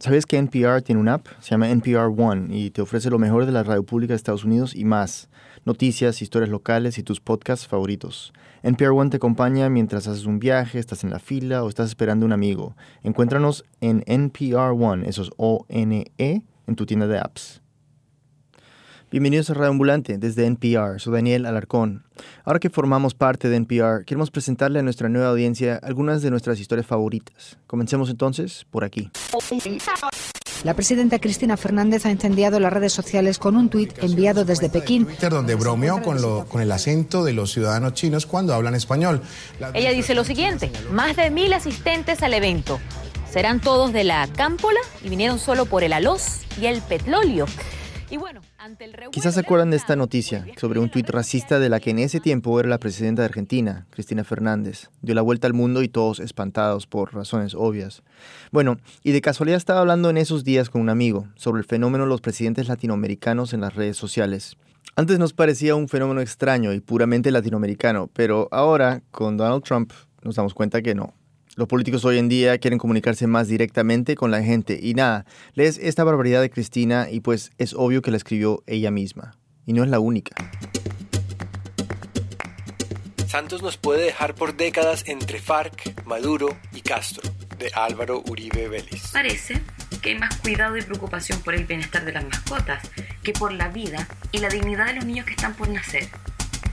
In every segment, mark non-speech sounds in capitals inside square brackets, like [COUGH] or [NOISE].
¿Sabes que NPR tiene una app? Se llama NPR One y te ofrece lo mejor de la radio pública de Estados Unidos y más. Noticias, historias locales y tus podcasts favoritos. NPR One te acompaña mientras haces un viaje, estás en la fila o estás esperando a un amigo. Encuéntranos en NPR One, eso es O-N-E, en tu tienda de apps. Bienvenidos a Radio Ambulante desde NPR. Soy Daniel Alarcón. Ahora que formamos parte de NPR, queremos presentarle a nuestra nueva audiencia algunas de nuestras historias favoritas. Comencemos entonces por aquí. La presidenta Cristina Fernández ha incendiado las redes sociales con un tuit enviado desde Pekín. donde bromeó con, lo, con el acento de los ciudadanos chinos cuando hablan español. Ella dice lo siguiente, más de mil asistentes al evento. Serán todos de la Cámpola y vinieron solo por el aloz y el petróleo. Y bueno, Quizás se acuerdan de esta noticia sobre un tuit racista de la que en ese tiempo era la presidenta de Argentina, Cristina Fernández. Dio la vuelta al mundo y todos espantados por razones obvias. Bueno, y de casualidad estaba hablando en esos días con un amigo sobre el fenómeno de los presidentes latinoamericanos en las redes sociales. Antes nos parecía un fenómeno extraño y puramente latinoamericano, pero ahora, con Donald Trump, nos damos cuenta que no. Los políticos hoy en día quieren comunicarse más directamente con la gente y nada, lees esta barbaridad de Cristina y pues es obvio que la escribió ella misma. Y no es la única. Santos nos puede dejar por décadas entre FARC, Maduro y Castro, de Álvaro Uribe Vélez. Parece que hay más cuidado y preocupación por el bienestar de las mascotas que por la vida y la dignidad de los niños que están por nacer.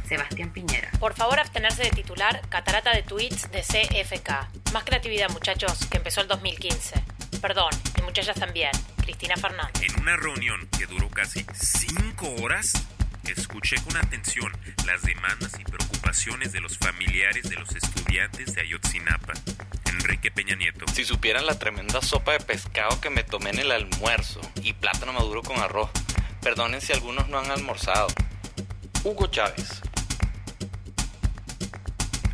Sebastián Piñera. Por favor, abstenerse de titular Catarata de Tweets de CFK. Más creatividad, muchachos, que empezó el 2015. Perdón, y muchachas también. Cristina Fernández. En una reunión que duró casi cinco horas, escuché con atención las demandas y preocupaciones de los familiares de los estudiantes de Ayotzinapa. Enrique Peña Nieto. Si supieran la tremenda sopa de pescado que me tomé en el almuerzo y plátano maduro con arroz. Perdonen si algunos no han almorzado. Hugo Chávez,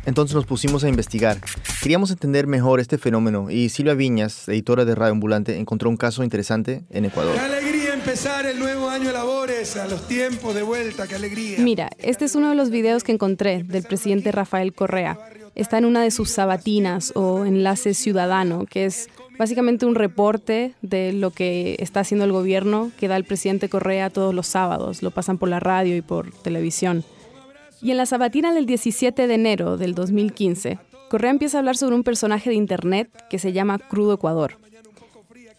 entonces nos pusimos a investigar. Queríamos entender mejor este fenómeno y Silvia Viñas, editora de Radio Ambulante, encontró un caso interesante en Ecuador. ¡Qué alegría empezar el nuevo año de labores! A los tiempos de vuelta, ¡qué alegría! Mira, este es uno de los videos que encontré del presidente Rafael Correa. Está en una de sus sabatinas o enlace ciudadano, que es básicamente un reporte de lo que está haciendo el gobierno que da el presidente Correa todos los sábados. Lo pasan por la radio y por televisión. Y en la sabatina del 17 de enero del 2015, Correa empieza a hablar sobre un personaje de Internet que se llama Crudo Ecuador.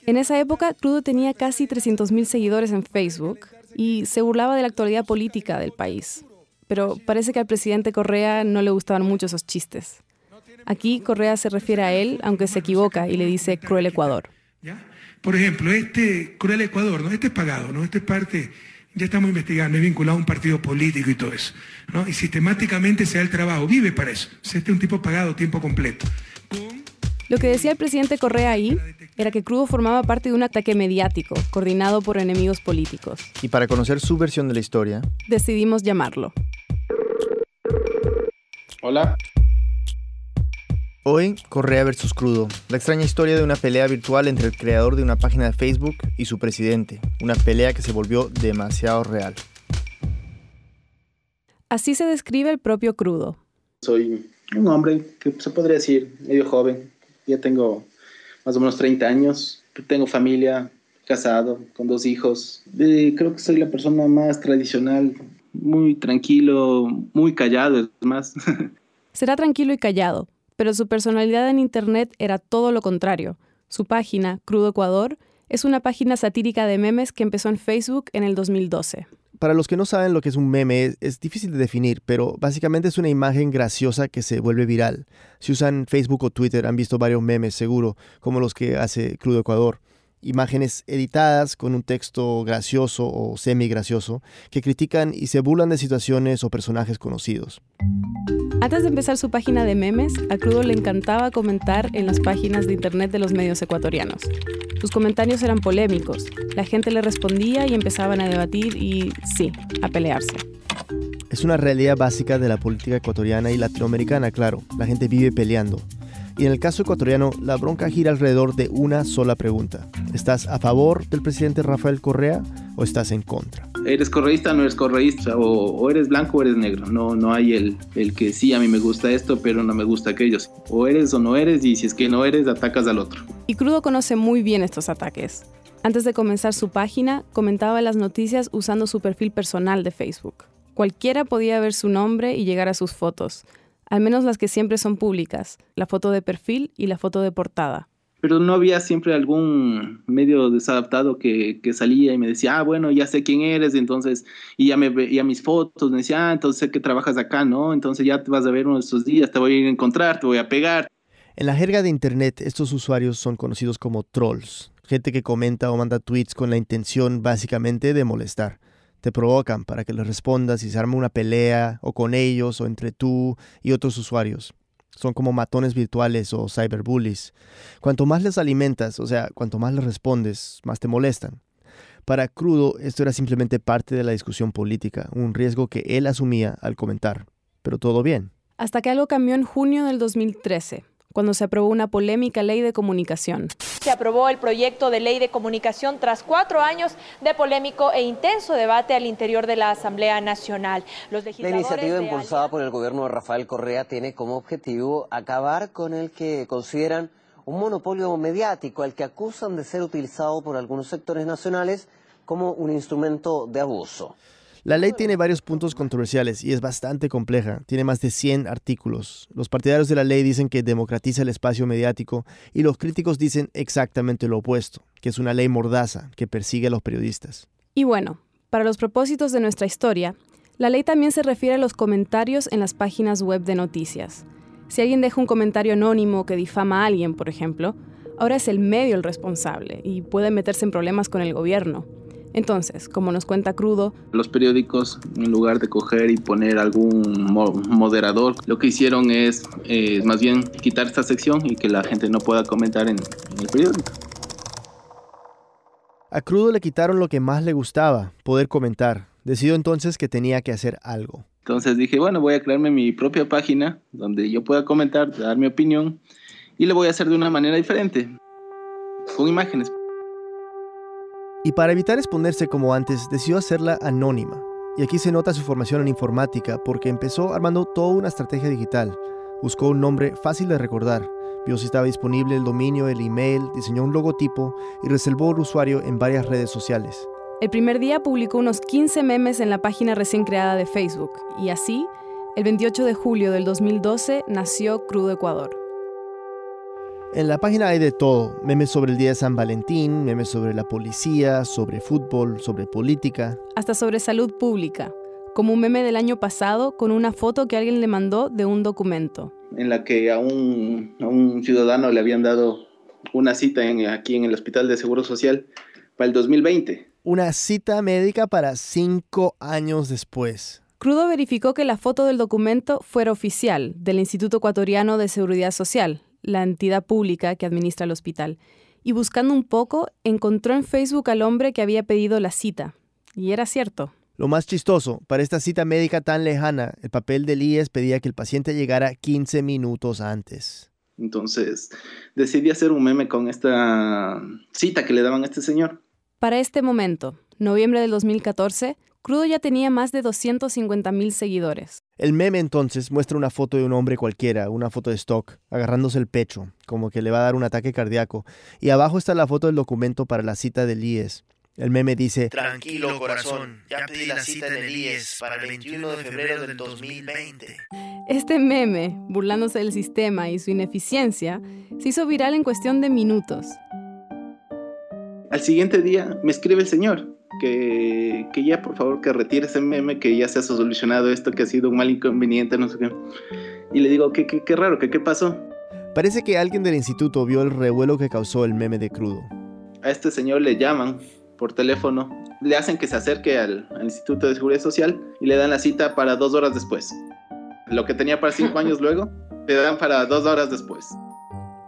En esa época, Crudo tenía casi 300.000 seguidores en Facebook y se burlaba de la actualidad política del país. Pero parece que al presidente Correa no le gustaban mucho esos chistes. Aquí Correa se refiere a él, aunque se equivoca, y le dice Cruel Ecuador. Por ejemplo, este Cruel Ecuador, ¿no? este es pagado, ¿no? este es parte ya estamos investigando, es vinculado a un partido político y todo eso. ¿no? Y sistemáticamente se da el trabajo, vive para eso. Este es un tipo pagado tiempo completo. Lo que decía el presidente Correa ahí era que Crudo formaba parte de un ataque mediático coordinado por enemigos políticos. Y para conocer su versión de la historia, decidimos llamarlo. Hola. Hoy, Correa versus Crudo, la extraña historia de una pelea virtual entre el creador de una página de Facebook y su presidente, una pelea que se volvió demasiado real. Así se describe el propio Crudo. Soy un hombre que se podría decir medio joven, ya tengo más o menos 30 años, tengo familia, casado, con dos hijos. creo que soy la persona más tradicional, muy tranquilo, muy callado, es más. [LAUGHS] Será tranquilo y callado, pero su personalidad en Internet era todo lo contrario. Su página, Crudo Ecuador, es una página satírica de memes que empezó en Facebook en el 2012. Para los que no saben lo que es un meme, es, difícil de definir, pero básicamente es una imagen graciosa que se vuelve viral. Si usan Facebook o Twitter han visto varios memes, seguro, como los que hace Crudo Ecuador imágenes editadas con un texto gracioso o semi gracioso que critican y se burlan de situaciones o personajes conocidos. Antes de empezar su página de memes, a Crudo le encantaba comentar en las páginas de internet de los medios ecuatorianos. Sus comentarios eran polémicos, la gente le respondía y empezaban a debatir y, sí, a pelearse. Es una realidad básica de la política ecuatoriana y latinoamericana, claro. La gente vive peleando. Y en el caso ecuatoriano, la bronca gira alrededor de una sola pregunta. ¿Estás a favor del presidente Rafael Correa o estás en contra? eres correísta o no eres correísta, o, eres blanco o eres negro. No, no hay el, el que sí, a mí me gusta esto, pero no me gusta aquello. O eres o no eres, y si es que no eres, atacas al otro. Y Crudo conoce muy bien estos ataques. Antes de comenzar su página, comentaba las noticias usando su perfil personal de Facebook. Cualquiera podía ver su nombre y llegar a sus fotos, al menos las que siempre son públicas, la foto de perfil y la foto de portada pero no había siempre algún medio desadaptado que, que, salía y me decía, ah, bueno, ya sé quién eres, entonces, y ya me veía mis fotos, me decía, ah, entonces sé que trabajas acá, ¿no? Entonces ya te vas a ver uno de estos días, te voy a ir a encontrar, te voy a pegar. En la jerga de Internet, estos usuarios son conocidos como trolls, gente que comenta o manda tweets con la intención básicamente de molestar. Te provocan para que les respondas y se arma una pelea o con ellos o entre tú y otros usuarios. Son como matones virtuales o cyberbullies. Cuanto más les alimentas, o sea, cuanto más les respondes, más te molestan. Para Crudo, esto era simplemente parte de la discusión política, un riesgo que él asumía al comentar. Pero todo bien. Hasta que algo cambió en junio del 2013 cuando se aprobó una polémica ley de comunicación. Se aprobó el proyecto de ley de comunicación tras cuatro años de polémico e intenso debate al interior de la Asamblea Nacional. la iniciativa impulsada por el gobierno de Rafael Correa tiene como objetivo acabar con el que consideran un monopolio mediático al que acusan de ser utilizado por algunos sectores nacionales como un instrumento de abuso. La ley tiene varios puntos controversiales y es bastante compleja. Tiene más de 100 artículos. Los partidarios de la ley dicen que democratiza el espacio mediático y los críticos dicen exactamente lo opuesto, que es una ley mordaza que persigue a los periodistas. Y bueno, para los propósitos de nuestra historia, la ley también se refiere a los comentarios en las páginas web de noticias. Si alguien deja un comentario anónimo que difama a alguien, por ejemplo, ahora es el medio el responsable y puede meterse en problemas con el gobierno. Entonces, como nos cuenta Crudo, los periódicos, en lugar de coger y poner algún moderador, lo que hicieron es eh, más bien quitar esta sección y que la gente no pueda comentar en, el periódico. A Crudo le quitaron lo que más le gustaba, poder comentar. Decidió entonces que tenía que hacer algo. Entonces dije, bueno, voy a crearme mi propia página donde yo pueda comentar, dar mi opinión y lo voy a hacer de una manera diferente, con imágenes. Y para evitar exponerse como antes, decidió hacerla anónima. Y aquí se nota su formación en informática porque empezó armando toda una estrategia digital. Buscó un nombre fácil de recordar, vio si estaba disponible el dominio, el email, diseñó un logotipo y reservó el usuario en varias redes sociales. El primer día publicó unos 15 memes en la página recién creada de Facebook y así, el 28 de julio del 2012 nació Crudo Ecuador. En la página hay de todo, memes sobre el día de San Valentín, memes sobre la policía, sobre fútbol, sobre política. Hasta sobre salud pública, como un meme del año pasado con una foto que alguien le mandó de un documento. En la que a un, ciudadano le habían dado una cita aquí en el Hospital de Seguro Social para el 2020. Una cita médica para cinco años después. Crudo verificó que la foto del documento fuera oficial del Instituto Ecuatoriano de Seguridad Social, la entidad pública que administra el hospital, y buscando un poco encontró en Facebook al hombre que había pedido la cita. Y era cierto. Lo más chistoso, para esta cita médica tan lejana, el papel del IES pedía que el paciente llegara 15 minutos antes. Entonces decidí hacer un meme con esta cita que le daban a este señor. Para este momento, noviembre del 2014, Crudo ya tenía más de 250 mil seguidores. El meme entonces muestra una foto de un hombre cualquiera, una foto de stock, agarrándose el pecho, como que le va a dar un ataque cardíaco, y abajo está la foto del documento para la cita del IES. El meme dice, Tranquilo corazón, ya pedí la cita en el IES para el 21 de febrero del 2020. Este meme, burlándose del sistema y su ineficiencia, se hizo viral en cuestión de minutos. Al siguiente día me escribe el señor, que, que, ya por favor que retire ese meme, que ya se ha solucionado esto, que ha sido un mal inconveniente, no sé qué. Y le digo, qué, qué, qué raro, que qué pasó. Parece que alguien del instituto vio el revuelo que causó el meme de crudo. A este señor le llaman por teléfono, le hacen que se acerque al, al Instituto de Seguridad Social y le dan la cita para dos horas después. Lo que tenía para cinco [LAUGHS] años luego, le dan para dos horas después.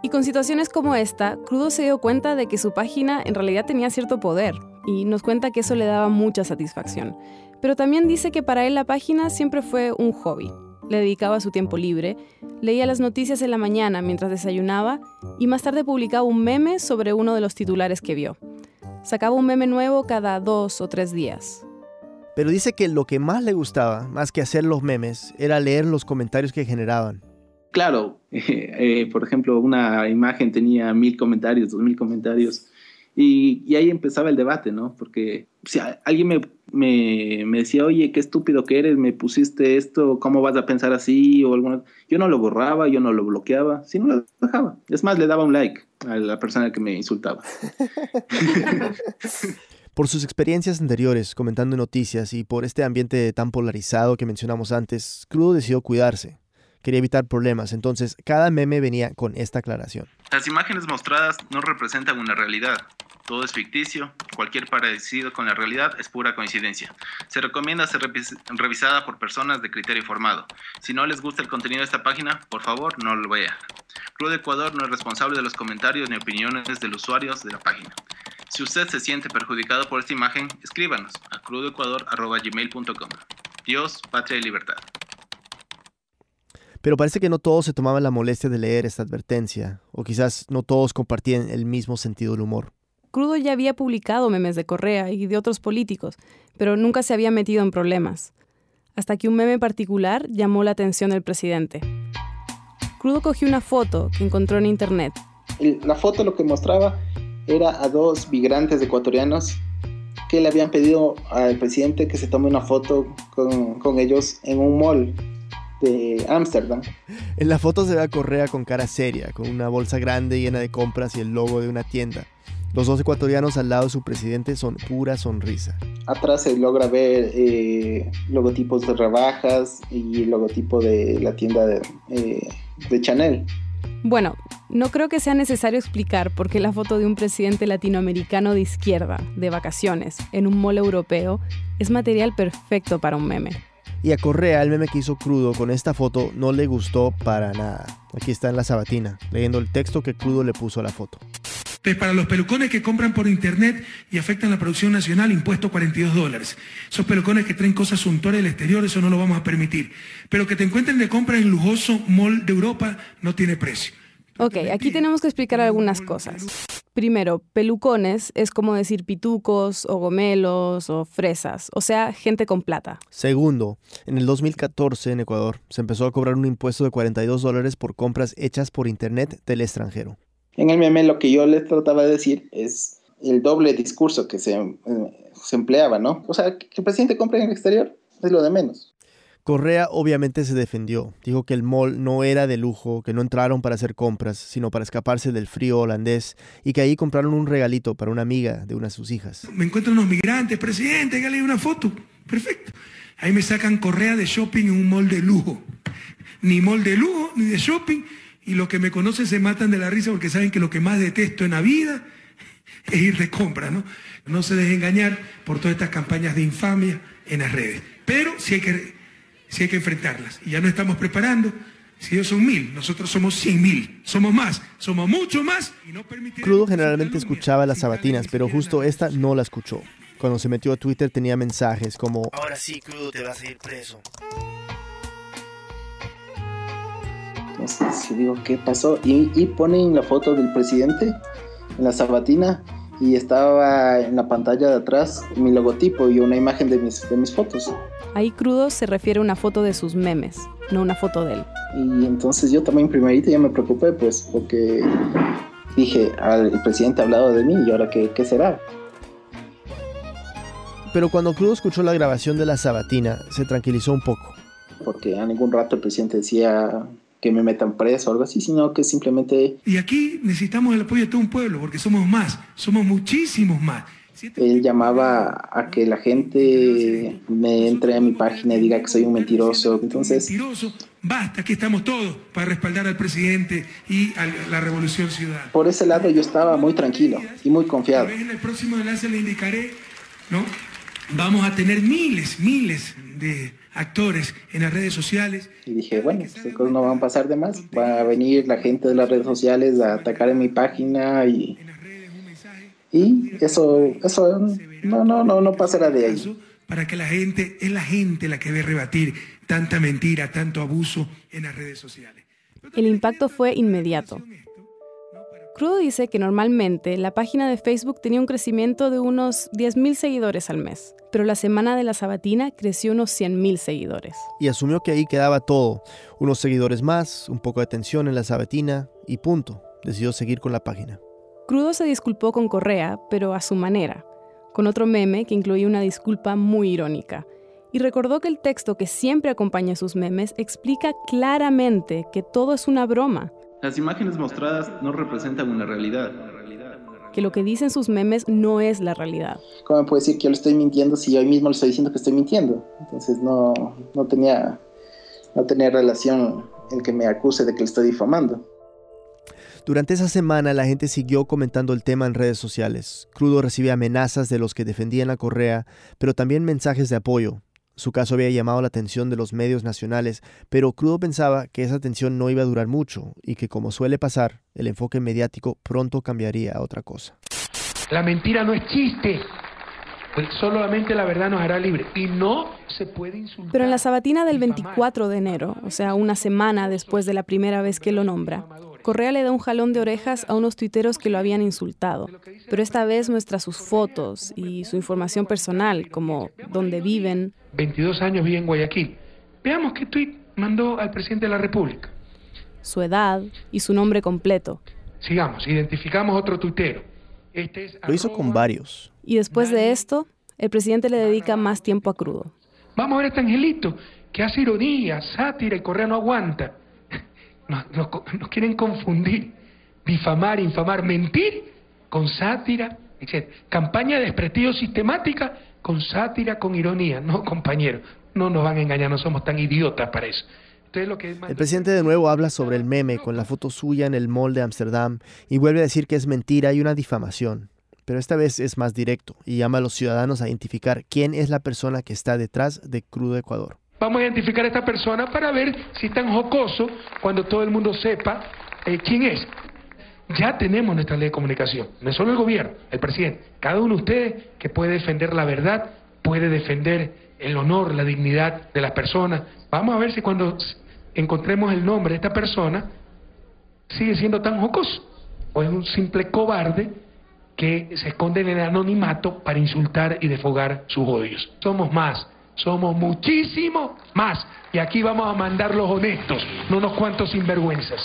Y con situaciones como esta, Crudo se dio cuenta de que su página en realidad tenía cierto poder y nos cuenta que eso le daba mucha satisfacción. Pero también dice que para él la página siempre fue un hobby. Le dedicaba su tiempo libre, leía las noticias en la mañana mientras desayunaba y más tarde publicaba un meme sobre uno de los titulares que vio. Sacaba un meme nuevo cada dos o tres días. Pero dice que lo que más le gustaba, más que hacer los memes, era leer los comentarios que generaban. Claro, [LAUGHS] eh, por ejemplo, una imagen tenía mil comentarios, dos mil comentarios, y, ahí empezaba el debate, ¿no? Porque si alguien me, me, me, decía, oye, qué estúpido que eres, me pusiste esto, ¿cómo vas a pensar así? O alguna... Yo no lo borraba, yo no lo bloqueaba, sino lo dejaba. Es más, le daba un like a la persona que me insultaba. [LAUGHS] Por sus experiencias anteriores comentando noticias y por este ambiente tan polarizado que mencionamos antes, Crudo decidió cuidarse. Quería evitar problemas, entonces cada meme venía con esta aclaración. Las imágenes mostradas no representan una realidad. Todo es ficticio, cualquier parecido con la realidad es pura coincidencia. Se recomienda ser revisada por personas de criterio formado. Si no les gusta el contenido de esta página, por favor no lo vea. Crudo Ecuador no es responsable de los comentarios ni opiniones de los usuarios de la página. Si usted se siente perjudicado por esta imagen, escríbanos a crudoecuador.gmail.com. Dios, patria y libertad. Pero parece que no todos se tomaban la molestia de leer esta advertencia, o quizás no todos compartían el mismo sentido del humor. Crudo ya había publicado memes de Correa y de otros políticos, pero nunca se había metido en problemas. Hasta que un meme particular llamó la atención del presidente. Crudo cogió una foto que encontró en internet. La foto lo que mostraba era a dos migrantes ecuatorianos que le habían pedido al presidente que se tome una foto con, ellos en un mall de Ámsterdam. En la foto se ve a Correa con cara seria, con una bolsa grande llena de compras y el logo de una tienda. Los dos ecuatorianos al lado de su presidente son pura sonrisa. Atrás se logra ver eh, logotipos de rebajas y el logotipo de la tienda de, eh, de Chanel. Bueno, no creo que sea necesario explicar por qué la foto de un presidente latinoamericano de izquierda, de vacaciones, en un mall europeo, es material perfecto para un meme. Y a Correa, el meme que hizo crudo con esta foto no le gustó para nada. Aquí está en la sabatina, leyendo el texto que crudo le puso a la foto. para los pelucones que compran por internet y afectan la producción nacional, impuesto 42 dólares. Esos pelucones que traen cosas suntuarias del exterior, eso no lo vamos a permitir. Pero que te encuentren de compra en lujoso mall de Europa, no tiene precio. Ok, aquí tenemos que explicar algunas cosas. Primero, pelucones es como decir pitucos o gomelos o fresas, o sea, gente con plata. Segundo, en el 2014 en Ecuador se empezó a cobrar un impuesto de 42 dólares por compras hechas por internet del extranjero. En el meme lo que yo les trataba de decir es el doble discurso que se, eh, se empleaba, ¿no? O sea, que el presidente compre en el exterior es lo de menos. Correa obviamente se defendió. Dijo que el mall no era de lujo, que no entraron para hacer compras, sino para escaparse del frío holandés y que ahí compraron un regalito para una amiga de una de sus hijas. Me encuentro unos migrantes, presidente, hágale una foto. Perfecto. Ahí me sacan Correa de shopping en un mall de lujo. Ni mall de lujo, ni de shopping. Y los que me conocen se matan de la risa porque saben que lo que más detesto en la vida es ir de compra, ¿no? No se dejen engañar por todas estas campañas de infamia en las redes. Pero si hay que si hay que enfrentarlas. Y ya no estamos preparando. Si ellos son mil, nosotros somos cien mil. Somos más, somos mucho más. Crudo generalmente escuchaba las sabatinas, pero justo esta no la escuchó. Cuando se metió a Twitter tenía mensajes como Ahora sí, Crudo, te vas a ir preso. Entonces digo, ¿qué pasó? Y, y ponen la foto del presidente en la sabatina y estaba en la pantalla de atrás mi logotipo y una imagen de mis, de mis fotos. Ahí crudo se refiere a una foto de sus memes, no una foto de él. Y entonces yo también primerito ya me preocupé, pues, porque dije, el presidente ha hablado de mí y ahora qué, qué será. Pero cuando Crudo escuchó la grabación de la sabatina, se tranquilizó un poco. Porque a ningún rato el presidente decía que me metan preso o algo así, sino que simplemente... Y aquí necesitamos el apoyo de todo un pueblo, porque somos más, somos muchísimos más. Él llamaba a que la gente me entre a mi página y diga que soy un mentiroso. Entonces, mentiroso, basta, aquí estamos todos para respaldar al presidente y a la revolución ciudadana. Por ese lado yo estaba muy tranquilo y muy confiado. En el próximo enlace le indicaré, ¿no? Vamos a tener miles, miles de actores en las redes sociales. Y dije, bueno, estas cosas no van a pasar de más. Va a venir la gente de las redes sociales a atacar en mi página y y eso, eso no, no, no, no pasará de ahí. Para que la gente, es la gente la que debe rebatir tanta mentira, tanto abuso en las redes sociales. El impacto fue inmediato. Crudo dice que normalmente la página de Facebook tenía un crecimiento de unos 10.000 seguidores al mes, pero la semana de la sabatina creció unos 100.000 seguidores. Y asumió que ahí quedaba todo, unos seguidores más, un poco de atención en la sabatina y punto. Decidió seguir con la página. Crudo se disculpó con Correa, pero a su manera, con otro meme que incluía una disculpa muy irónica. Y recordó que el texto que siempre acompaña sus memes explica claramente que todo es una broma, las imágenes mostradas no representan una realidad. Que lo que dicen sus memes no es la realidad. ¿Cómo puede decir que yo le estoy mintiendo si yo mismo le estoy diciendo que estoy mintiendo? Entonces no, no, tenía, no tenía relación el que me acuse de que le estoy difamando. Durante esa semana la gente siguió comentando el tema en redes sociales. Crudo recibe amenazas de los que defendían a Correa, pero también mensajes de apoyo. Su caso había llamado la atención de los medios nacionales, pero Crudo pensaba que esa atención no iba a durar mucho y que, como suele pasar, el enfoque mediático pronto cambiaría a otra cosa. La mentira no es chiste. Pues solamente la verdad nos hará libre y no se puede insultar. Pero en la sabatina del 24 de enero, o sea, una semana después de la primera vez que lo nombra, Correa le da un jalón de orejas a unos tuiteros que lo habían insultado, pero esta vez muestra sus fotos y su información personal, como dónde viven. 22 años vive en Guayaquil. Veamos qué tuit mandó al presidente de la República. Su edad y su nombre completo. Sigamos, identificamos otro tuitero. Este lo hizo con varios. Y después de esto, el presidente le dedica más tiempo a crudo. Vamos a ver a este angelito que hace ironía, sátira y Correa no aguanta [LAUGHS] nos, quieren confundir, difamar, infamar, mentir con sátira, etc. Campaña de desprestigio sistemática con sátira, con ironía. No, compañero, no nos van a engañar, no somos tan idiotas para eso. El presidente de nuevo habla sobre el meme con la foto suya en el mall de Ámsterdam y vuelve a decir que es mentira y una difamación. Pero esta vez es más directo y llama a los ciudadanos a identificar quién es la persona que está detrás de Crudo Ecuador. Vamos a identificar a esta persona para ver si es tan jocoso cuando todo el mundo sepa eh, quién es. Ya tenemos nuestra ley de comunicación, no es solo el gobierno, el presidente, cada uno de ustedes que puede defender la verdad, puede defender el honor, la dignidad de las personas. Vamos a ver si cuando encontremos el nombre de esta persona sigue siendo tan jocoso o es un simple cobarde que se esconde en el anonimato para insultar y defogar sus odios. Somos más somos muchísimo más. Y aquí vamos a mandar los honestos, no unos cuantos sinvergüenzas.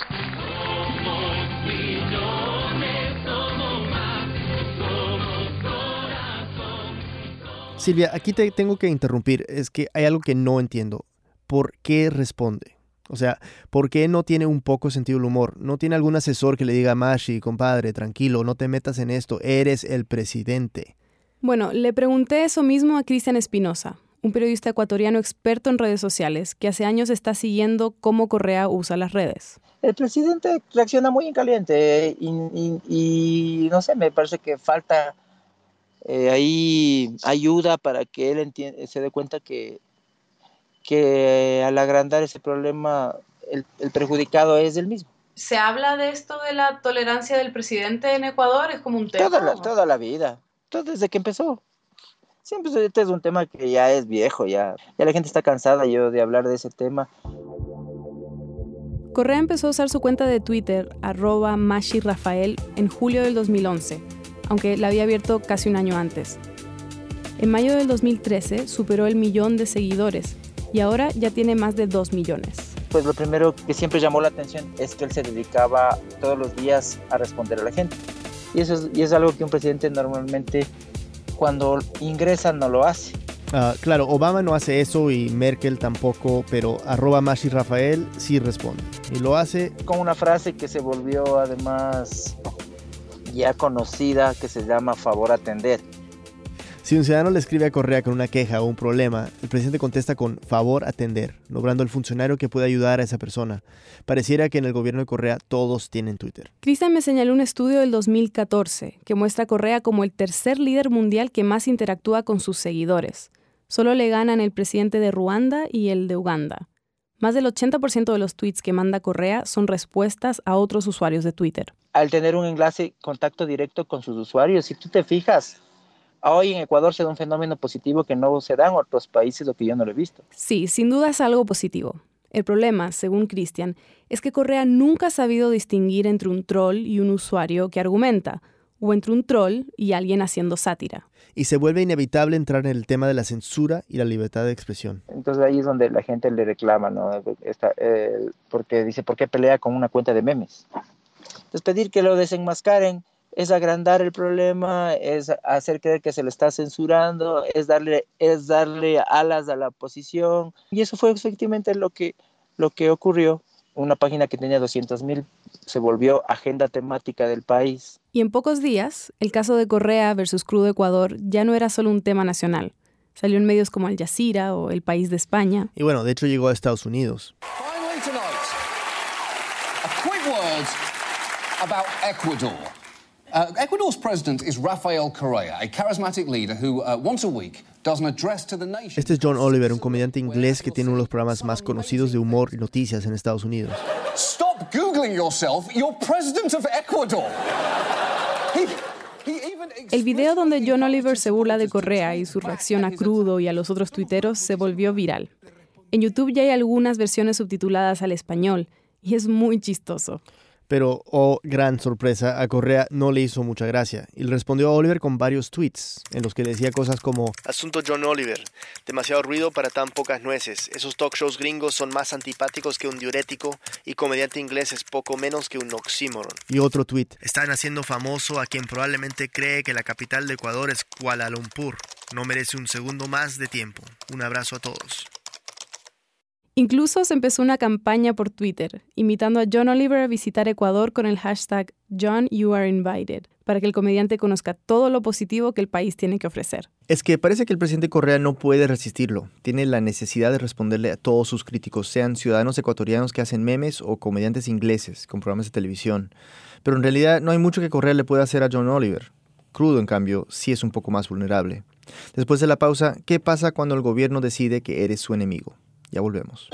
Silvia, aquí te tengo que interrumpir. Es que hay algo que no entiendo. ¿Por qué responde? O sea, ¿por qué no tiene un poco sentido del humor? ¿No tiene algún asesor que le diga, Mashi, compadre, tranquilo, no te metas en esto, eres el presidente? Bueno, le pregunté eso mismo a Cristian Espinosa, un periodista ecuatoriano experto en redes sociales que hace años está siguiendo cómo Correa usa las redes. El presidente reacciona muy en caliente y, no sé, me parece que falta eh, ahí ayuda para que él se dé cuenta que, que al agrandar ese problema el, perjudicado es el mismo. ¿Se habla de esto de la tolerancia del presidente en Ecuador? ¿Es como un tema? Toda la, toda la vida, todo desde que empezó. Siempre este es un tema que ya es viejo, ya, ya la gente está cansada yo de hablar de ese tema. Correa empezó a usar su cuenta de Twitter, arroba Rafael, en julio del 2011, aunque la había abierto casi un año antes. En mayo del 2013 superó el millón de seguidores y ahora ya tiene más de 2 millones. Pues lo primero que siempre llamó la atención es que él se dedicaba todos los días a responder a la gente. Y eso es, y es algo que un presidente normalmente cuando ingresa no lo hace. Ah, claro, Obama no hace eso y Merkel tampoco, pero arroba Mashi Rafael sí responde. Y lo hace con una frase que se volvió además ya conocida que se llama favor atender. Si un ciudadano le escribe a Correa con una queja o un problema, el presidente contesta con favor atender, logrando el funcionario que puede ayudar a esa persona. Pareciera que en el gobierno de Correa todos tienen Twitter. Cristian me señaló un estudio del 2014 que muestra a Correa como el tercer líder mundial que más interactúa con sus seguidores. Solo le ganan el presidente de Ruanda y el de Uganda. Más del 80% de los tweets que manda Correa son respuestas a otros usuarios de Twitter. Al tener un enlace, contacto directo con sus usuarios, si tú te fijas, Hoy en Ecuador se da un fenómeno positivo que no se da en otros países, lo que yo no lo he visto. Sí, sin duda es algo positivo. El problema, según Cristian, es que Correa nunca ha sabido distinguir entre un troll y un usuario que argumenta, o entre un troll y alguien haciendo sátira. Y se vuelve inevitable entrar en el tema de la censura y la libertad de expresión. Entonces ahí es donde la gente le reclama, ¿no? porque dice, ¿por qué pelea con una cuenta de memes? Entonces pedir que lo desenmascaren es agrandar el problema, es hacer creer que se le está censurando, es darle, es darle alas a la oposición. Y eso fue efectivamente lo que, lo que ocurrió. Una página que tenía 200.000 se volvió agenda temática del país. Y en pocos días, el caso de Correa versus Crudo Ecuador ya no era solo un tema nacional. Salió en medios como Al Jazeera o El País de España. Y bueno, de hecho llegó a Estados Unidos. about Ecuador. Uh, Ecuador's president is Rafael Correa, a charismatic leader who, uh, once a week, does an address to the nation. Este es John Oliver, un comediante inglés que tiene uno de los programas más conocidos de humor y noticias en Estados Unidos. Stop googling yourself. You're president of Ecuador. El video donde John Oliver se burla de Correa y su reacción a Crudo y a los otros tuiteros se volvió viral. En YouTube ya hay algunas versiones subtituladas al español y es muy chistoso. Pero, oh gran sorpresa, a Correa no le hizo mucha gracia y le respondió a Oliver con varios tweets en los que decía cosas como Asunto John Oliver, demasiado ruido para tan pocas nueces, esos talk shows gringos son más antipáticos que un diurético y comediante inglés es poco menos que un oxímoron. Y otro tweet Están haciendo famoso a quien probablemente cree que la capital de Ecuador es Kuala Lumpur. No merece un segundo más de tiempo. Un abrazo a todos. Incluso se empezó una campaña por Twitter, invitando a John Oliver a visitar Ecuador con el hashtag John para que el comediante conozca todo lo positivo que el país tiene que ofrecer. Es que parece que el presidente Correa no puede resistirlo. Tiene la necesidad de responderle a todos sus críticos, sean ciudadanos ecuatorianos que hacen memes o comediantes ingleses con programas de televisión. Pero en realidad no hay mucho que Correa le pueda hacer a John Oliver. Crudo, en cambio, sí es un poco más vulnerable. Después de la pausa, ¿qué pasa cuando el gobierno decide que eres su enemigo? Ya volvemos.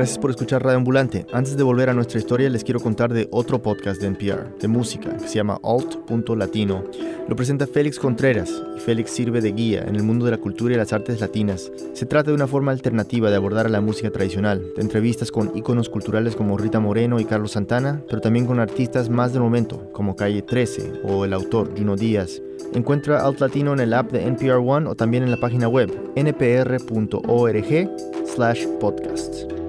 Gracias por escuchar Radio Ambulante. Antes de volver a nuestra historia, les quiero contar de otro podcast de NPR, de música, que se llama Alt.latino. Lo presenta Félix Contreras y Félix sirve de guía en el mundo de la cultura y las artes latinas. Se trata de una forma alternativa de abordar a la música tradicional, de entrevistas con íconos culturales como Rita Moreno y Carlos Santana, pero también con artistas más del momento, como Calle 13 o el autor Juno Díaz. Encuentra Alt Latino en el app de NPR One o también en la página web npr.org slash podcasts.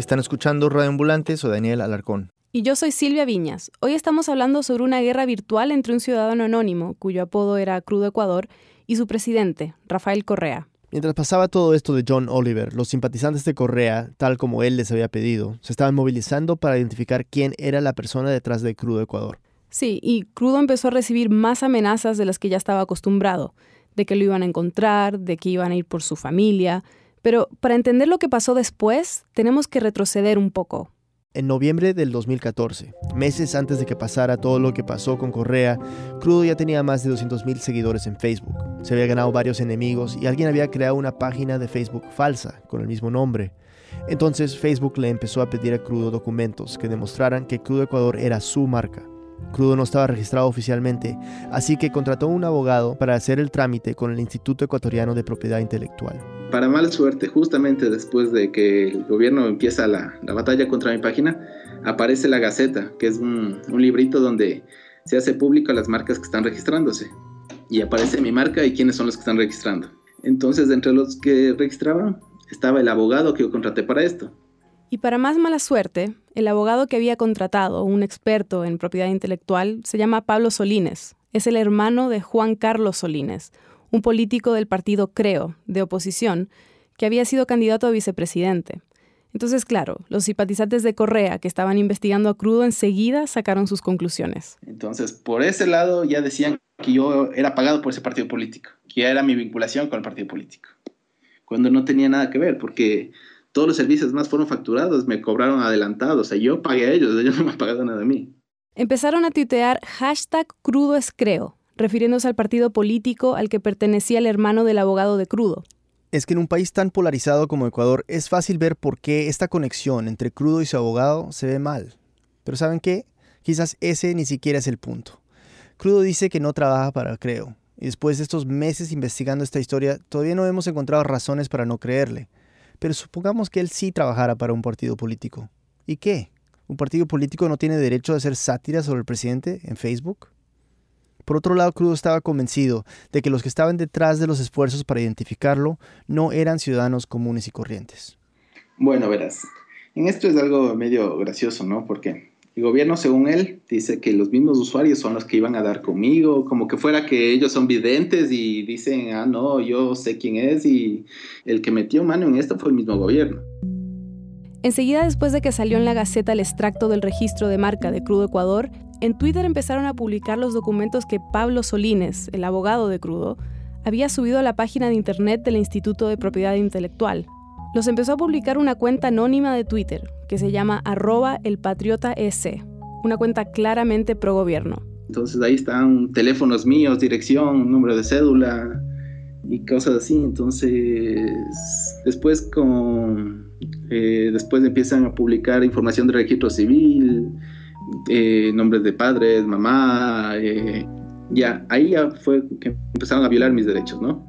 Están escuchando Radio Ambulantes o Daniel Alarcón. Y yo soy Silvia Viñas. Hoy estamos hablando sobre una guerra virtual entre un ciudadano anónimo, cuyo apodo era Crudo Ecuador, y su presidente, Rafael Correa. Mientras pasaba todo esto de John Oliver, los simpatizantes de Correa, tal como él les había pedido, se estaban movilizando para identificar quién era la persona detrás de Crudo Ecuador. Sí, y Crudo empezó a recibir más amenazas de las que ya estaba acostumbrado, de que lo iban a encontrar, de que iban a ir por su familia, pero para entender lo que pasó después, tenemos que retroceder un poco. En noviembre del 2014, meses antes de que pasara todo lo que pasó con Correa, Crudo ya tenía más de 200.000 seguidores en Facebook. Se había ganado varios enemigos y alguien había creado una página de Facebook falsa con el mismo nombre. Entonces Facebook le empezó a pedir a Crudo documentos que demostraran que Crudo Ecuador era su marca. Crudo no estaba registrado oficialmente, así que contrató a un abogado para hacer el trámite con el Instituto Ecuatoriano de Propiedad Intelectual. Para mala suerte, justamente después de que el gobierno empieza la, batalla contra mi página, aparece la Gaceta, que es un, un librito donde se hace público las marcas que están registrándose. Y aparece mi marca y quiénes son los que están registrando. Entonces, entre los que registraban estaba el abogado que yo contraté para esto. Y para más mala suerte, el abogado que había contratado, un experto en propiedad intelectual, se llama Pablo Solines. Es el hermano de Juan Carlos Solines, un político del partido Creo, de oposición, que había sido candidato a vicepresidente. Entonces, claro, los simpatizantes de Correa que estaban investigando a Crudo enseguida sacaron sus conclusiones. Entonces, por ese lado ya decían que yo era pagado por ese partido político, que ya era mi vinculación con el partido político, cuando no tenía nada que ver, porque todos los servicios más fueron facturados, me cobraron adelantados, o sea, yo pagué a ellos, ellos no me han pagado nada a mí. Empezaron a tuitear hashtag crudo refiriéndose al partido político al que pertenecía el hermano del abogado de Crudo. es que en un país tan polarizado como Ecuador es fácil ver por qué esta conexión entre Crudo y su abogado se ve mal. Pero ¿saben qué? Quizás ese ni siquiera es el punto. Crudo dice que no trabaja para Creo, y después de estos meses investigando esta historia, todavía no hemos encontrado razones para no creerle. Pero supongamos que él sí trabajara para un partido político. ¿Y qué? ¿Un partido político no tiene derecho a hacer sátira sobre el presidente en Facebook? Por otro lado, Crudo estaba convencido de que los que estaban detrás de los esfuerzos para identificarlo no eran ciudadanos comunes y corrientes. Bueno, verás, en esto es algo medio gracioso, ¿no? Porque el gobierno, según él, dice que los mismos usuarios son los que iban a dar conmigo, como que fuera que ellos son videntes y dicen, ah, no, yo sé quién es y el que metió mano en esto fue el mismo gobierno. Enseguida después de que salió en la Gaceta el extracto del registro de marca de Crudo Ecuador, en Twitter empezaron a publicar los documentos que Pablo Solines, el abogado de Crudo, había subido a la página de internet del Instituto de Propiedad Intelectual. Los empezó a publicar una cuenta anónima de Twitter que se llama arroba una cuenta claramente pro gobierno. Entonces ahí están teléfonos míos, dirección, número de cédula y cosas así. Entonces después con eh, después empiezan a publicar información de registro civil, eh, nombres de padres, mamá, eh, ya, ahí ya fue que empezaron a violar mis derechos, ¿no?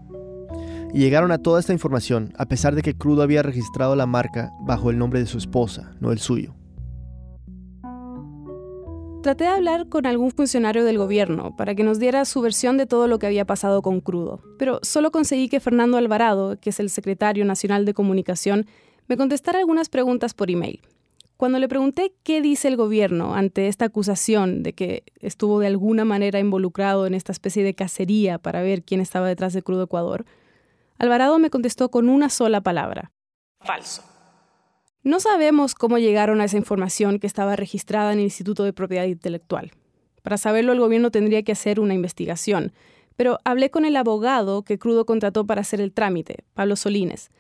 Y llegaron a toda esta información, a pesar de que Crudo había registrado la marca bajo el nombre de su esposa, no el suyo. Traté de hablar con algún funcionario del gobierno para que nos diera su versión de todo lo que había pasado con Crudo, pero solo conseguí que Fernando Alvarado, que es el secretario nacional de comunicación, me contestara algunas preguntas por email. Cuando le pregunté qué dice el gobierno ante esta acusación de que estuvo de alguna manera involucrado en esta especie de cacería para ver quién estaba detrás de Crudo Ecuador, Alvarado me contestó con una sola palabra. Falso. No sabemos cómo llegaron a esa información que estaba registrada en el Instituto de Propiedad Intelectual. Para saberlo el gobierno tendría que hacer una investigación, pero hablé con el abogado que Crudo contrató para hacer el trámite, Pablo Solines.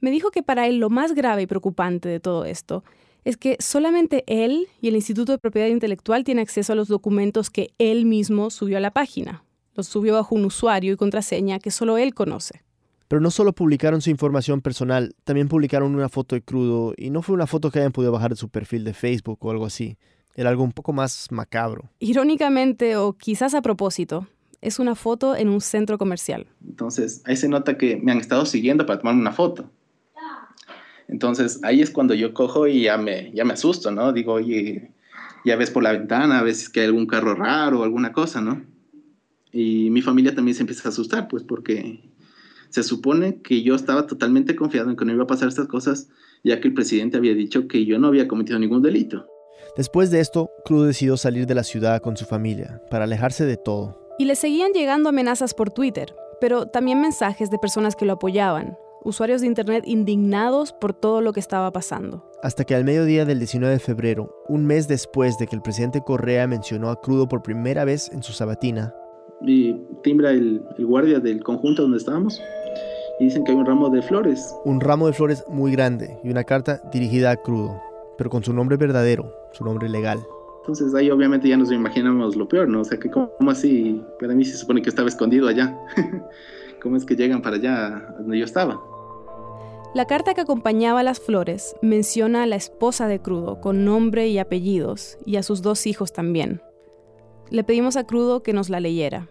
Me dijo que para él lo más grave y preocupante de todo esto es que solamente él y el Instituto de Propiedad Intelectual tienen acceso a los documentos que él mismo subió a la página. Los subió bajo un usuario y contraseña que solo él conoce. Pero no solo publicaron su información personal, también publicaron una foto de crudo y no fue una foto que hayan podido bajar de su perfil de Facebook o algo así. Era algo un poco más macabro. Irónicamente o quizás a propósito, es una foto en un centro comercial. Entonces, ahí se nota que me han estado siguiendo para tomar una foto. Entonces ahí es cuando yo cojo y ya me, ya me asusto, ¿no? Digo, oye, ya ves por la ventana, a veces que hay algún carro raro o alguna cosa, ¿no? Y mi familia también se empieza a asustar, pues porque se supone que yo estaba totalmente confiado en que no iba a pasar estas cosas, ya que el presidente había dicho que yo no había cometido ningún delito. Después de esto, Cruz decidió salir de la ciudad con su familia, para alejarse de todo. Y le seguían llegando amenazas por Twitter, pero también mensajes de personas que lo apoyaban, usuarios de Internet indignados por todo lo que estaba pasando. Hasta que al mediodía del 19 de febrero, un mes después de que el presidente Correa mencionó a Crudo por primera vez en su sabatina, y timbra el, el guardia del conjunto donde estábamos y dicen que hay un ramo de flores. Un ramo de flores muy grande y una carta dirigida a Crudo, pero con su nombre verdadero, su nombre legal. Entonces ahí obviamente ya nos imaginamos lo peor, ¿no? O sea, que cómo así, para mí se supone que estaba escondido allá. [LAUGHS] ¿Cómo es que llegan para allá donde yo estaba? La carta que acompañaba las flores menciona a la esposa de Crudo con nombre y apellidos y a sus dos hijos también. Le pedimos a Crudo que nos la leyera.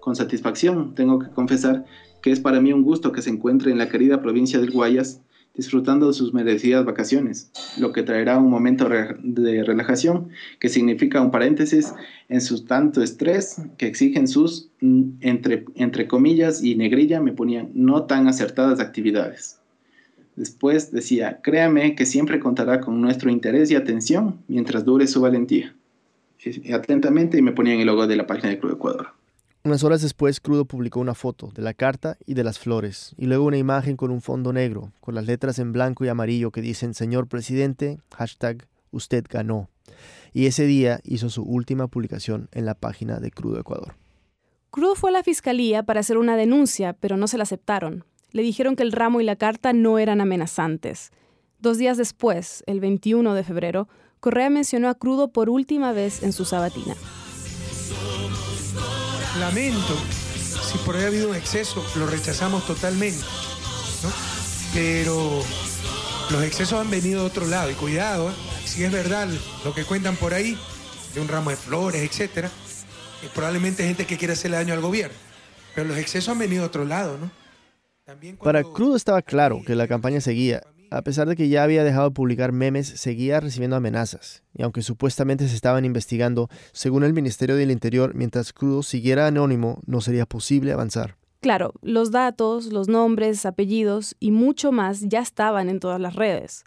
Con satisfacción, tengo que confesar que es para mí un gusto que se encuentre en la querida provincia del Guayas disfrutando de sus merecidas vacaciones, lo que traerá un momento de relajación que significa un paréntesis en su tanto estrés que exigen sus, mm, entre, entre comillas y negrilla, me ponían no tan acertadas actividades. Después decía, créame que siempre contará con nuestro interés y atención mientras dure su valentía. Atentamente y me ponían el logo de la página de Club Ecuador. Unas horas después, Crudo publicó una foto de la carta y de las flores, y luego una imagen con un fondo negro, con las letras en blanco y amarillo que dicen Señor Presidente, hashtag Usted ganó. Y ese día hizo su última publicación en la página de Crudo Ecuador. Crudo fue a la fiscalía para hacer una denuncia, pero no se la aceptaron. Le dijeron que el ramo y la carta no eran amenazantes. Dos días después, el 21 de febrero, Correa mencionó a Crudo por última vez en su sabatina. Lamento si por ahí ha habido un exceso, lo rechazamos totalmente. ¿no? Pero los excesos han venido de otro lado y cuidado, ¿eh? si es verdad lo que cuentan por ahí, de un ramo de flores, etcétera, probablemente gente que quiere hacerle daño al gobierno. Pero los excesos han venido de otro lado, ¿no? Para Crudo estaba claro que la campaña seguía. A pesar de que ya había dejado de publicar memes, seguía recibiendo amenazas. Y aunque supuestamente se estaban investigando, según el Ministerio del Interior, mientras Crudo siguiera anónimo, no sería posible avanzar. Claro, los datos, los nombres, apellidos y mucho más ya estaban en todas las redes.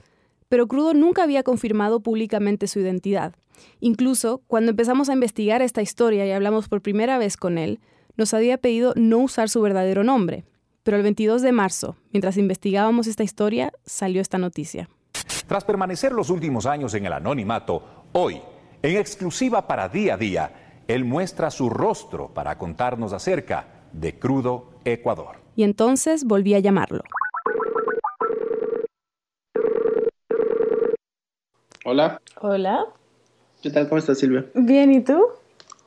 Pero Crudo nunca había confirmado públicamente su identidad. Incluso, cuando empezamos a investigar esta historia y hablamos por primera vez con él, nos había pedido no usar su verdadero nombre. Pero el 22 de marzo, mientras investigábamos esta historia, salió esta noticia. Tras permanecer los últimos años en el anonimato, hoy, en exclusiva para día a día, él muestra su rostro para contarnos acerca de Crudo Ecuador. Y entonces volví a llamarlo. Hola. Hola. ¿Qué tal? ¿Cómo estás, Silvia? Bien, ¿y tú?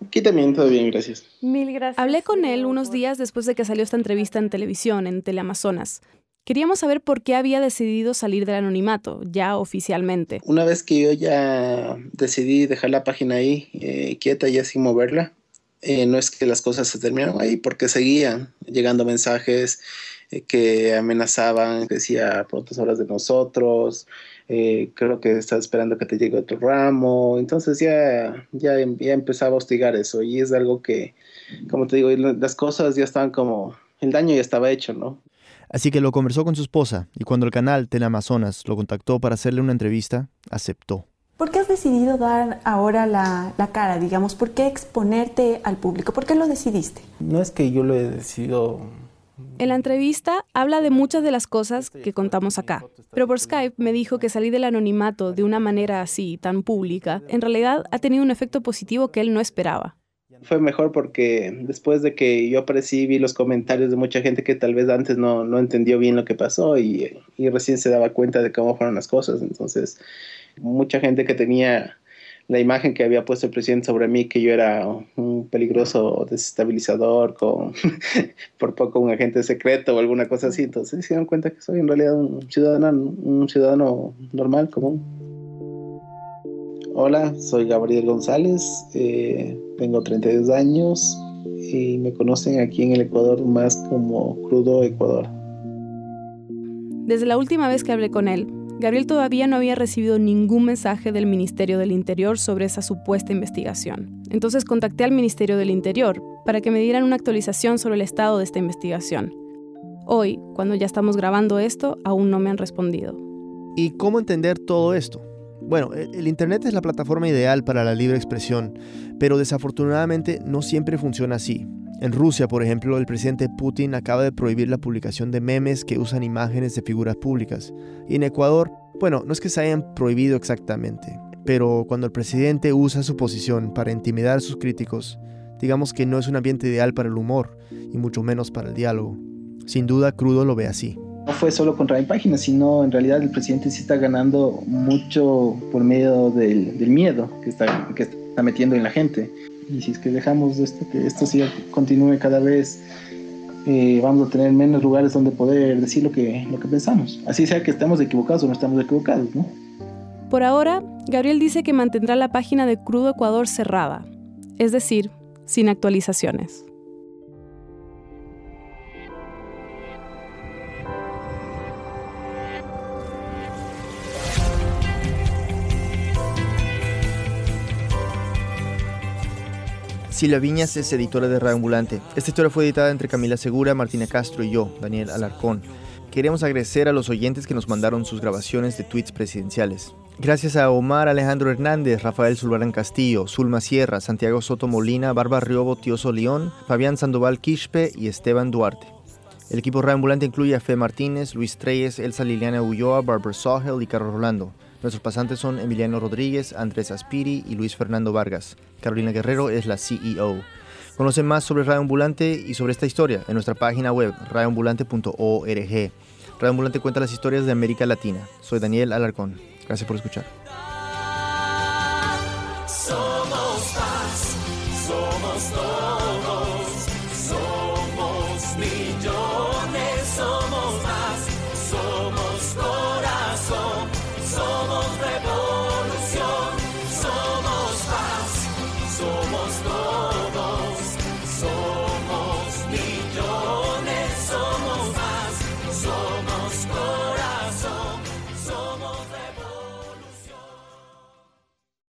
Aquí también, todo bien, gracias. Mil gracias. Hablé con él unos días después de que salió esta entrevista en televisión, en Teleamazonas. Queríamos saber por qué había decidido salir del anonimato, ya oficialmente. Una vez que yo ya decidí dejar la página ahí, eh, quieta, ya sin moverla, eh, no es que las cosas se terminaron ahí, porque seguían llegando mensajes eh, que amenazaban, decía pronto horas de nosotros, eh, creo que estás esperando que te llegue otro ramo, entonces ya, ya, ya empezaba a hostigar eso y es algo que, como te digo, las cosas ya estaban como, el daño ya estaba hecho, ¿no? Así que lo conversó con su esposa y cuando el canal Teleamazonas lo contactó para hacerle una entrevista, aceptó. ¿Por qué has decidido dar ahora la, la, cara, digamos? ¿Por qué exponerte al público? ¿Por qué lo decidiste? No es que yo lo he decidido. En la entrevista habla de muchas de las cosas que contamos acá, pero por Skype me dijo que salir del anonimato de una manera así, tan pública, en realidad ha tenido un efecto positivo que él no esperaba. Fue mejor porque después de que yo aparecí vi los comentarios de mucha gente que tal vez antes no, no entendió bien lo que pasó y, y recién se daba cuenta de cómo fueron las cosas. Entonces, mucha gente que tenía la imagen que había puesto el presidente sobre mí, que yo era un peligroso desestabilizador, con, [LAUGHS] por poco un agente secreto o alguna cosa así. Entonces se dieron cuenta que soy en realidad un ciudadano, un ciudadano normal, común. Hola, soy Gabriel González, eh, tengo 32 años y me conocen aquí en el Ecuador más como Crudo Ecuador. Desde la última vez que hablé con él, Gabriel todavía no había recibido ningún mensaje del Ministerio del Interior sobre esa supuesta investigación. Entonces contacté al Ministerio del Interior para que me dieran una actualización sobre el estado de esta investigación. Hoy, cuando ya estamos grabando esto, aún no me han respondido. ¿Y cómo entender todo esto? Bueno, el Internet es la plataforma ideal para la libre expresión, pero desafortunadamente no siempre funciona así. En Rusia, por ejemplo, el presidente Putin acaba de prohibir la publicación de memes que usan imágenes de figuras públicas. Y en Ecuador, bueno, no es que se hayan prohibido exactamente, pero cuando el presidente usa su posición para intimidar a sus críticos, digamos que no es un ambiente ideal para el humor, y mucho menos para el diálogo. Sin duda, Crudo lo ve así. No fue solo contra mi página, sino en realidad el presidente sí está ganando mucho por medio del, miedo que está metiendo en la gente. Y si es que dejamos esto, que esto sí continúe cada vez, eh, vamos a tener menos lugares donde poder decir lo que, lo que pensamos. Así sea que estemos equivocados o no estamos equivocados, ¿no? Por ahora, Gabriel dice que mantendrá la página de Crudo Ecuador cerrada, es decir, sin actualizaciones. Silvia Viñas es editora de Radio. Esta historia fue editada entre Camila Segura, Martina Castro y yo, Daniel Alarcón. Queremos agradecer a los oyentes que nos mandaron sus grabaciones de tweets presidenciales. Gracias a Omar Alejandro Hernández, Rafael Zulbarán Castillo, Zulma Sierra, Santiago Soto Molina, Barba Riobo Tioso León, Fabián Sandoval Quispe y Esteban Duarte. El equipo Radio Ambulante incluye a Fe Martínez, Luis Treyes, Elsa Liliana Ulloa, Barbara Sahel y Carlos Rolando. Nuestros pasantes son Emiliano Rodríguez, Andrés Aspiri y Luis Fernando Vargas. Carolina Guerrero es la CEO. Conocen más sobre Radio Ambulante y sobre esta historia en nuestra página web radioambulante.org. Radio Ambulante cuenta las historias de América Latina. Soy Daniel Alarcón. Gracias por escuchar.